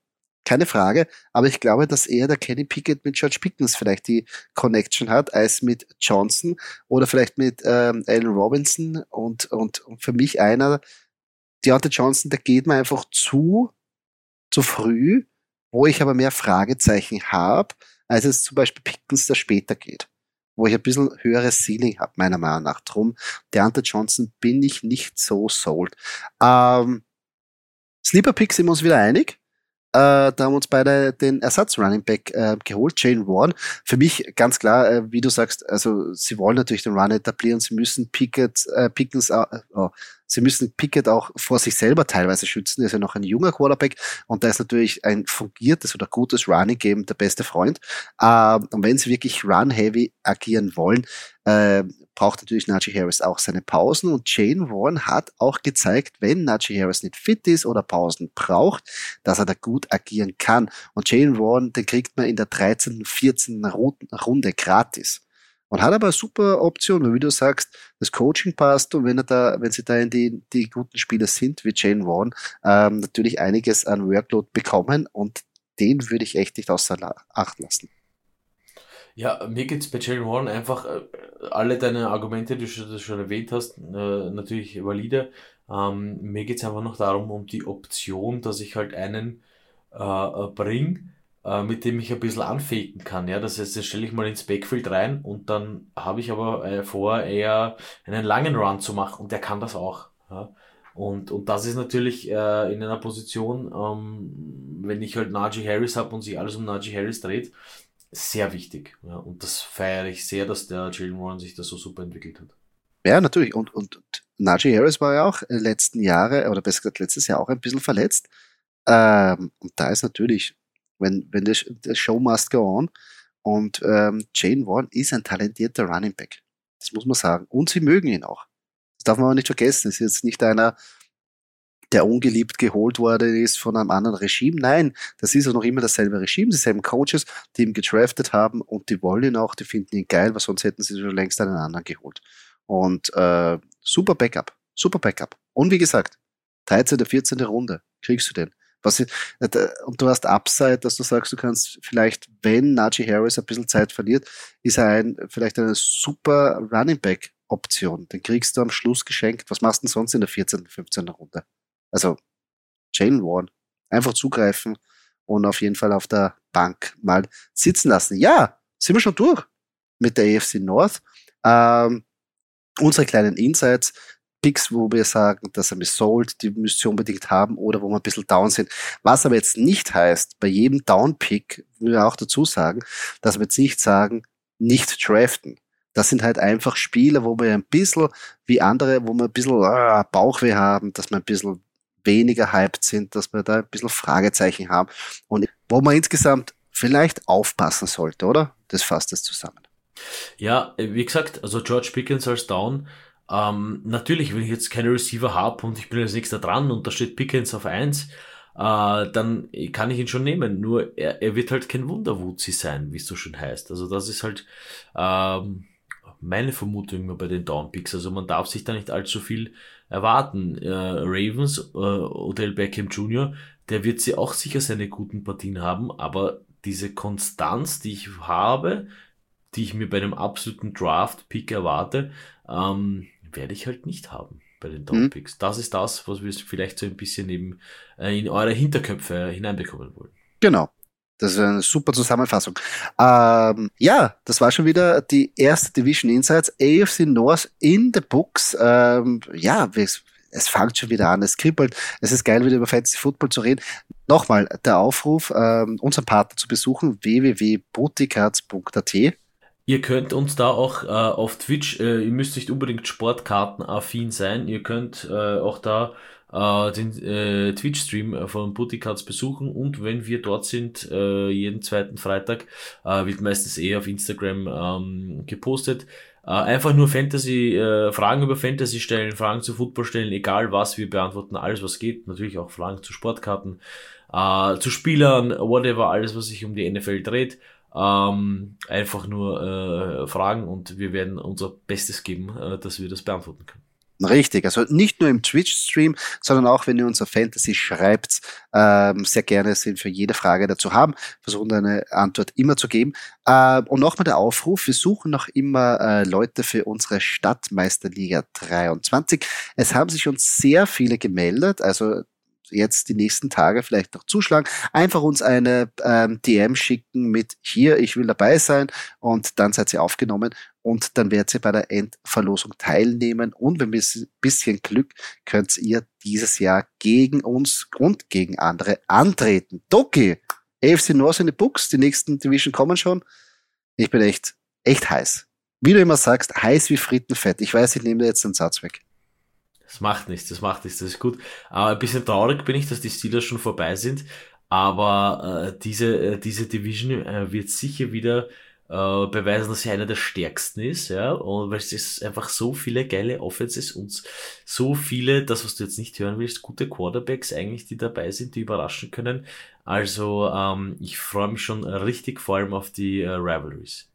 A: keine Frage. Aber ich glaube, dass eher der Kenny Pickett mit George Pickens vielleicht die Connection hat, als mit Johnson oder vielleicht mit ähm, Allen Robinson. Und, und, und für mich einer, Deontay Johnson, der geht mir einfach zu, zu früh, wo ich aber mehr Fragezeichen habe, als es zum Beispiel Pickens, der später geht. Wo ich ein bisschen höheres Ceiling habe, meiner Meinung nach. Drum, Deontay Johnson bin ich nicht so sold. Ähm, Sleeper Pick sind wir uns wieder einig. Äh, da haben uns beide den Ersatz-Running Back äh, geholt, Jane Warren. Für mich ganz klar, äh, wie du sagst, also sie wollen natürlich den Run etablieren, sie müssen Pickett, äh, Pickens, äh, oh, Sie müssen Pickett auch vor sich selber teilweise schützen. Er ist ja noch ein junger Quarterback und da ist natürlich ein fungiertes oder gutes Running Game der beste Freund. Äh, und wenn sie wirklich run-heavy agieren wollen, äh, braucht natürlich Najee Harris auch seine Pausen und Jane Warren hat auch gezeigt, wenn Najee Harris nicht fit ist oder Pausen braucht, dass er da gut agieren kann. Und Jane Warren, den kriegt man in der 13., 14. Runde gratis. Und hat aber super Option, weil wie du sagst, das Coaching passt und wenn er da, wenn sie da in die, die guten Spieler sind, wie Jane Warren, ähm, natürlich einiges an Workload bekommen und den würde ich echt nicht außer Acht lassen.
B: Ja, mir geht's bei Jalen Warren einfach, äh, alle deine Argumente, die du schon erwähnt hast, äh, natürlich valide. Ähm, mir geht's einfach noch darum, um die Option, dass ich halt einen äh, äh bring, äh, mit dem ich ein bisschen anfaken kann. Ja, das heißt, das stelle ich mal ins Backfield rein und dann habe ich aber äh, vor, eher einen langen Run zu machen und der kann das auch. Ja. Und, und das ist natürlich äh, in einer Position, ähm, wenn ich halt Najee Harris habe und sich alles um Najee Harris dreht, sehr wichtig. Ja, und das feiere ich sehr, dass der Jalen Warren sich da so super entwickelt hat.
A: Ja, natürlich. Und, und, und Najee Harris war ja auch äh, letzten Jahre, oder besser gesagt letztes Jahr auch ein bisschen verletzt. Ähm, und da ist natürlich, wenn, wenn der, der Show must go on. Und ähm, Jane Warren ist ein talentierter Running Back. Das muss man sagen. Und sie mögen ihn auch. Das darf man aber nicht vergessen. Es ist jetzt nicht einer, der ungeliebt geholt worden ist von einem anderen Regime. Nein, das ist ja noch immer dasselbe Regime, dieselben Coaches, die ihn gedraftet haben und die wollen ihn auch, die finden ihn geil, weil sonst hätten sie schon längst einen anderen geholt. Und äh, super Backup, super Backup. Und wie gesagt, 13. 14. Runde kriegst du den. Was, äh, und du hast Upside, dass du sagst, du kannst vielleicht, wenn Najee Harris ein bisschen Zeit verliert, ist er ein, vielleicht eine super Running Back Option. Den kriegst du am Schluss geschenkt. Was machst du denn sonst in der 14., 15. Runde? Also Jalen Warren, einfach zugreifen und auf jeden Fall auf der Bank mal sitzen lassen. Ja, sind wir schon durch mit der AFC North. Ähm, unsere kleinen Insights, Picks, wo wir sagen, dass er mich sold, die müsst ihr unbedingt haben oder wo wir ein bisschen down sind. Was aber jetzt nicht heißt, bei jedem Down-Pick, will ich auch dazu sagen, dass wir jetzt nicht sagen, nicht draften. Das sind halt einfach Spieler, wo wir ein bisschen wie andere, wo wir ein bisschen äh, Bauchweh haben, dass wir ein bisschen weniger hyped sind, dass wir da ein bisschen Fragezeichen haben und wo man insgesamt vielleicht aufpassen sollte, oder? Das fasst es zusammen.
B: Ja, wie gesagt, also George Pickens als Down. Ähm, natürlich, wenn ich jetzt keine Receiver habe und ich bin als nächster dran und da steht Pickens auf eins, äh, dann kann ich ihn schon nehmen. Nur er, er wird halt kein Wunderwutzi sein, wie es so schön heißt. Also das ist halt ähm, meine Vermutung immer bei den Downpicks. Also man darf sich da nicht allzu viel erwarten. Äh, Ravens, äh, Odell Beckham Jr., der wird sie auch sicher seine guten Partien haben, aber diese Konstanz, die ich habe, die ich mir bei einem absoluten Draft-Pick erwarte, ähm, werde ich halt nicht haben bei den Downpicks. Mhm. Das ist das, was wir vielleicht so ein bisschen eben äh, in eure Hinterköpfe hineinbekommen wollen.
A: Genau. Das ist eine super Zusammenfassung. Ähm, ja, das war schon wieder die erste Division Insights. AFC North in the Books. Ähm, ja, es, es fängt schon wieder an, es kribbelt. Es ist geil, wieder über Fantasy Football zu reden. Nochmal der Aufruf, ähm, unseren Partner zu besuchen, www.boticards.at.
B: Ihr könnt uns da auch äh, auf Twitch, äh, ihr müsst nicht unbedingt Sportkarten-affin sein, ihr könnt äh, auch da äh, den äh, Twitch-Stream von Bootycards besuchen und wenn wir dort sind, äh, jeden zweiten Freitag, äh, wird meistens eh auf Instagram ähm, gepostet. Äh, einfach nur Fantasy, äh, Fragen über Fantasy stellen, Fragen zu Football stellen, egal was, wir beantworten alles, was geht. Natürlich auch Fragen zu Sportkarten, äh, zu Spielern, whatever, alles, was sich um die NFL dreht. Ähm, einfach nur äh, Fragen und wir werden unser Bestes geben, äh, dass wir das beantworten können.
A: Richtig, also nicht nur im Twitch-Stream, sondern auch, wenn ihr unser Fantasy schreibt, ähm, sehr gerne sind für jede Frage dazu haben, versuchen eine Antwort immer zu geben. Äh, und nochmal der Aufruf, wir suchen noch immer äh, Leute für unsere Stadtmeisterliga 23. Es haben sich uns sehr viele gemeldet, also jetzt die nächsten Tage vielleicht noch zuschlagen, einfach uns eine ähm, DM schicken mit hier, ich will dabei sein und dann seid ihr aufgenommen und dann werdet ihr bei der Endverlosung teilnehmen und wenn wir ein bisschen Glück könnt ihr dieses Jahr gegen uns und gegen andere antreten. Doki, AFC North in the Books, die nächsten Division kommen schon. Ich bin echt, echt heiß. Wie du immer sagst, heiß wie Frittenfett. Ich weiß, ich nehme dir jetzt den Satz weg.
B: Das macht nichts, das macht nichts, das ist gut. Aber ein bisschen traurig bin ich, dass die Steelers schon vorbei sind. Aber äh, diese, äh, diese Division äh, wird sicher wieder äh, beweisen, dass sie einer der stärksten ist, ja, und weil es ist einfach so viele geile Offenses und so viele, das was du jetzt nicht hören willst, gute Quarterbacks eigentlich, die dabei sind, die überraschen können. Also ähm, ich freue mich schon richtig vor allem auf die äh, Rivalries.